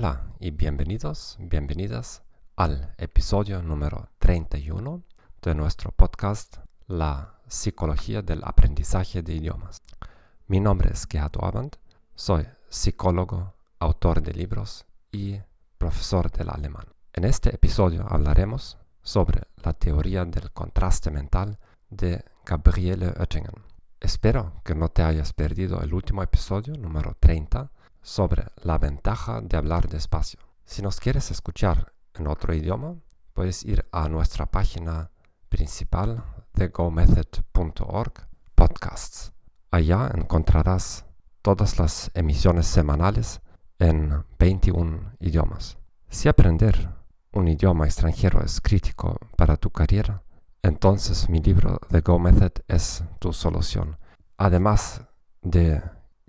Hola y bienvenidos, bienvenidas al episodio número 31 de nuestro podcast La psicología del aprendizaje de idiomas. Mi nombre es Gerhard Orband, soy psicólogo, autor de libros y profesor del alemán. En este episodio hablaremos sobre la teoría del contraste mental de Gabriele Oettingen. Espero que no te hayas perdido el último episodio, número 30, sobre la ventaja de hablar despacio. Si nos quieres escuchar en otro idioma, puedes ir a nuestra página principal de gomethod.org podcasts. Allá encontrarás todas las emisiones semanales en 21 idiomas. Si aprender un idioma extranjero es crítico para tu carrera, entonces mi libro The Go Method es tu solución. Además de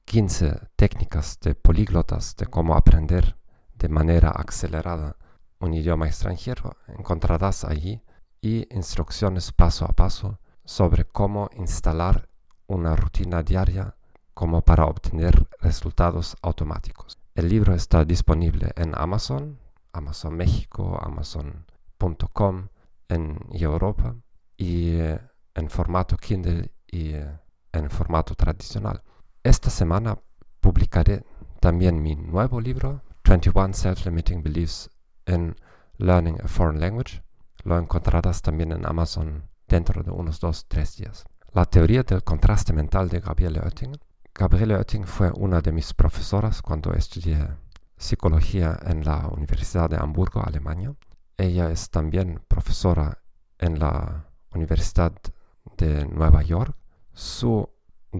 15 técnicas de políglotas de cómo aprender de manera acelerada un idioma extranjero, encontrarás allí y instrucciones paso a paso sobre cómo instalar una rutina diaria como para obtener resultados automáticos. El libro está disponible en Amazon, Amazon México, Amazon.com en Europa y eh, en formato Kindle y eh, en formato tradicional. Esta semana publicaré también mi nuevo libro, 21 Self-Limiting Beliefs in Learning a Foreign Language. Lo encontrarás también en Amazon dentro de unos 2-3 días. La teoría del contraste mental de Gabriele Oettingen. Gabriele Oettingen fue una de mis profesoras cuando estudié psicología en la Universidad de Hamburgo, Alemania. Ella es también profesora en la Universidad de Nueva York. Su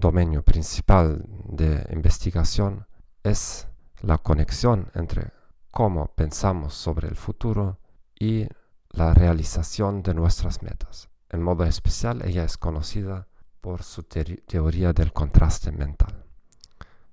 dominio principal de investigación es la conexión entre cómo pensamos sobre el futuro y la realización de nuestras metas. En modo especial, ella es conocida por su teoría del contraste mental.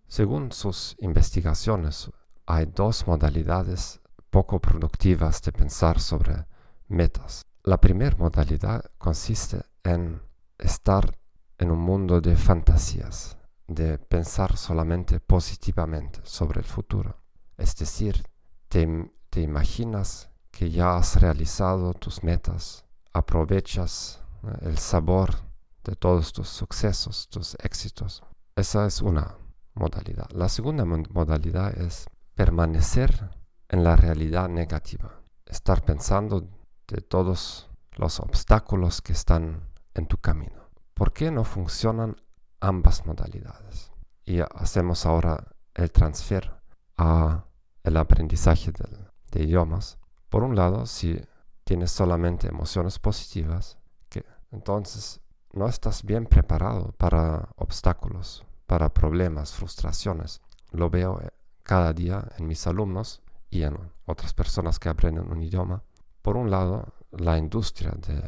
Según sus investigaciones, hay dos modalidades poco productivas de pensar sobre metas. La primera modalidad consiste en estar en un mundo de fantasías, de pensar solamente positivamente sobre el futuro. Es decir, te, imaginas que ya has realizado tus metas, aprovechas el sabor de todos tus sucesos, tus éxitos. Esa es una modalidad. La segunda modalidad es permanecer en la realidad negativa, estar pensando de todos los obstáculos que están en tu camino. ¿Por qué no funcionan ambas modalidades? Y hacemos ahora el transfer a el aprendizaje de, idiomas. Por un lado, si tienes solamente emociones positivas, que entonces no estás bien preparado para obstáculos, para problemas, frustraciones. Lo veo eh, cada día en mis alumnos y en otras personas que aprenden un idioma. Por un lado, la industria de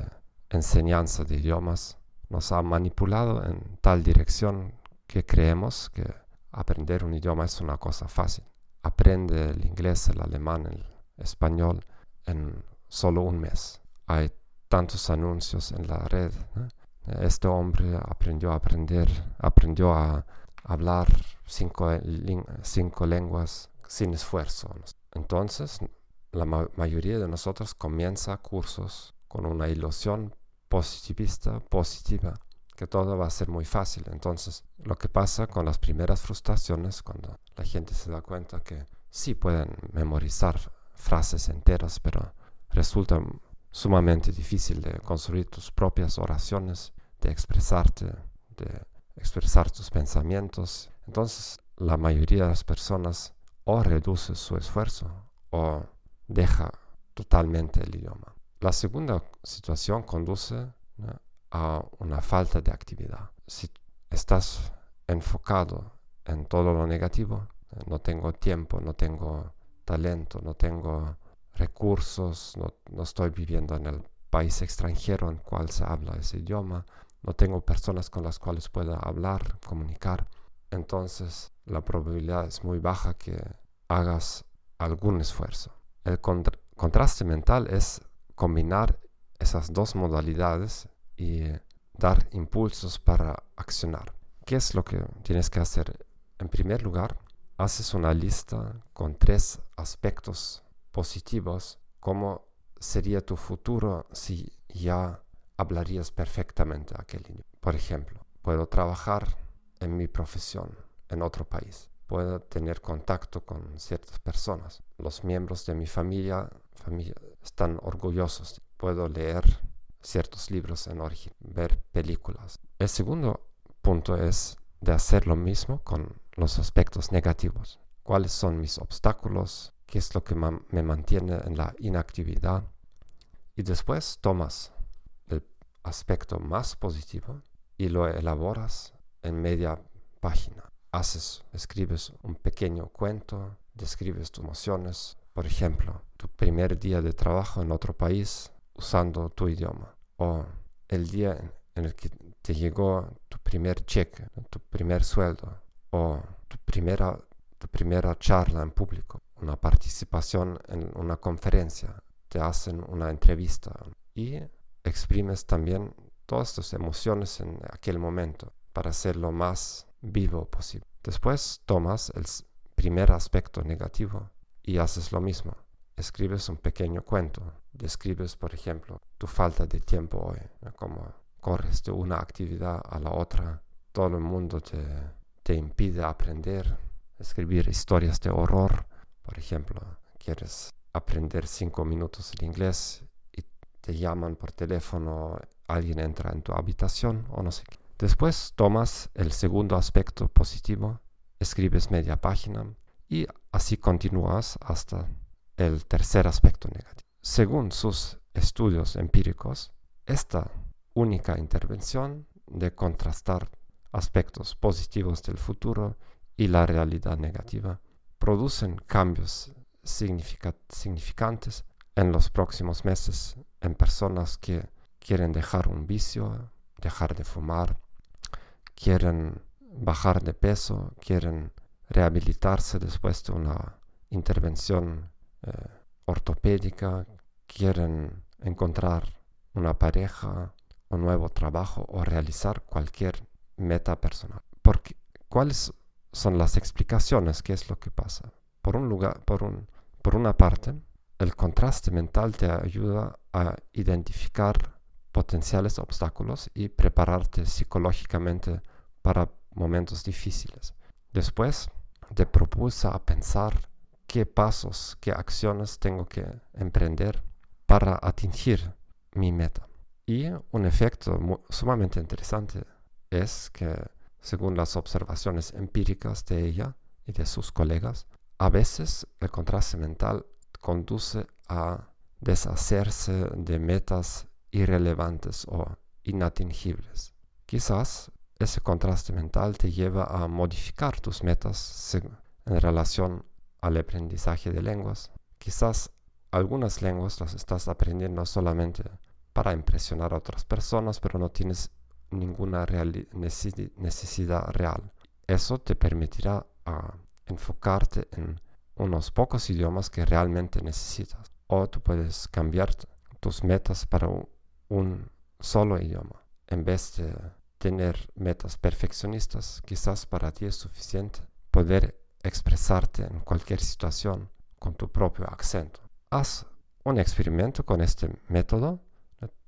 enseñanza de idiomas nos ha manipulado en tal dirección que creemos que aprender un idioma es una cosa fácil. Aprende el inglés, el alemán, el español en solo un mes. Hay tantos anuncios en la red. Este hombre aprendió a aprender, aprendió a hablar cinco, cinco lenguas sin esfuerzo. Entonces, la mayoría de nosotros comienza cursos con una ilusión positivista, positiva, que todo va a ser muy fácil. Entonces, lo que pasa con las primeras frustraciones, cuando la gente se da cuenta que sí pueden memorizar frases enteras, pero resulta sumamente difícil de construir tus propias oraciones, de expresarte, de expresar tus pensamientos. Entonces, la mayoría de las personas o reduce su esfuerzo o deja totalmente el idioma. La segunda situación conduce a una falta de actividad. Si estás enfocado en todo lo negativo, no tengo tiempo, no tengo talento, no tengo recursos, no, no estoy viviendo en el país extranjero en cual se habla ese idioma, no tengo personas con las cuales pueda hablar, comunicar, entonces la probabilidad es muy baja que hagas algún esfuerzo. El contraste mental es combinar esas dos modalidades y dar impulsos para accionar. ¿Qué es lo que tienes que hacer? En primer lugar, haces una lista con tres aspectos positivos, cómo sería tu futuro si ya hablarías perfectamente aquel idioma. Por ejemplo, puedo trabajar en mi profesión en otro país. Puedo tener contacto con ciertas personas. Los miembros de mi familia, familia están orgullosos. Puedo leer ciertos libros en origen, ver películas. El segundo punto es de hacer lo mismo con los aspectos negativos. ¿Cuáles son mis obstáculos? ¿Qué es lo que me mantiene en la inactividad? Y después tomas aspecto más positivo y lo elaboras en media página. Haces, escribes un pequeño cuento, describes tus emociones, por ejemplo, tu primer día de trabajo en otro país usando tu idioma o el día en el que te llegó tu primer cheque, tu primer sueldo o tu primera, tu primera charla en público, una participación en una conferencia, te hacen una entrevista y exprimes también todas tus emociones en aquel momento para ser lo más vivo posible. Después tomas el primer aspecto negativo y haces lo mismo. Escribes un pequeño cuento. Describes, por ejemplo, tu falta de tiempo hoy, como corres de una actividad a la otra. Todo el mundo te, te impide aprender. Escribir historias de horror. Por ejemplo, quieres aprender cinco minutos de inglés te llaman por teléfono, alguien entra en tu habitación o no sé qué. Después tomas el segundo aspecto positivo, escribes media página y así continúas hasta el tercer aspecto negativo. Según sus estudios empíricos, esta única intervención de contrastar aspectos positivos del futuro y la realidad negativa producen cambios significantes en los próximos meses en personas que quieren dejar un vicio, dejar de fumar, quieren bajar de peso, quieren rehabilitarse después de una intervención eh, ortopédica, quieren encontrar una pareja, un nuevo trabajo o realizar cualquier meta personal. Porque, ¿Cuáles son las explicaciones? ¿Qué es lo que pasa? Por, un lugar, por, un, por una parte, el contraste mental te ayuda a identificar potenciales obstáculos y prepararte psicológicamente para momentos difíciles. Después te propulsa a pensar qué pasos, qué acciones tengo que emprender para atingir mi meta. Y un efecto sumamente interesante es que, según las observaciones empíricas de ella y de sus colegas, a veces el contraste mental conduce a deshacerse de metas irrelevantes o inatingibles. Quizás ese contraste mental te lleva a modificar tus metas en relación al aprendizaje de lenguas. Quizás algunas lenguas las estás aprendiendo solamente para impresionar a otras personas, pero no tienes ninguna necesidad real. Eso te permitirá ah, enfocarte en unos pocos idiomas que realmente necesitas. O tú puedes cambiar tus metas para un, solo idioma. En vez de tener metas perfeccionistas, quizás para ti es suficiente poder expresarte en cualquier situación con tu propio acento. Haz un experimento con este método.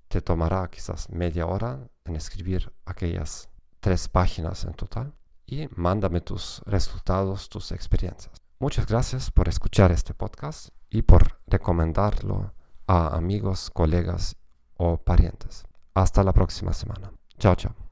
Te tomará quizás media hora en escribir aquellas tres páginas en total y mándame tus resultados, tus experiencias. Muchas gracias por escuchar este podcast y por recomendarlo a amigos, colegas o parientes. Hasta la próxima semana. Chao, chao.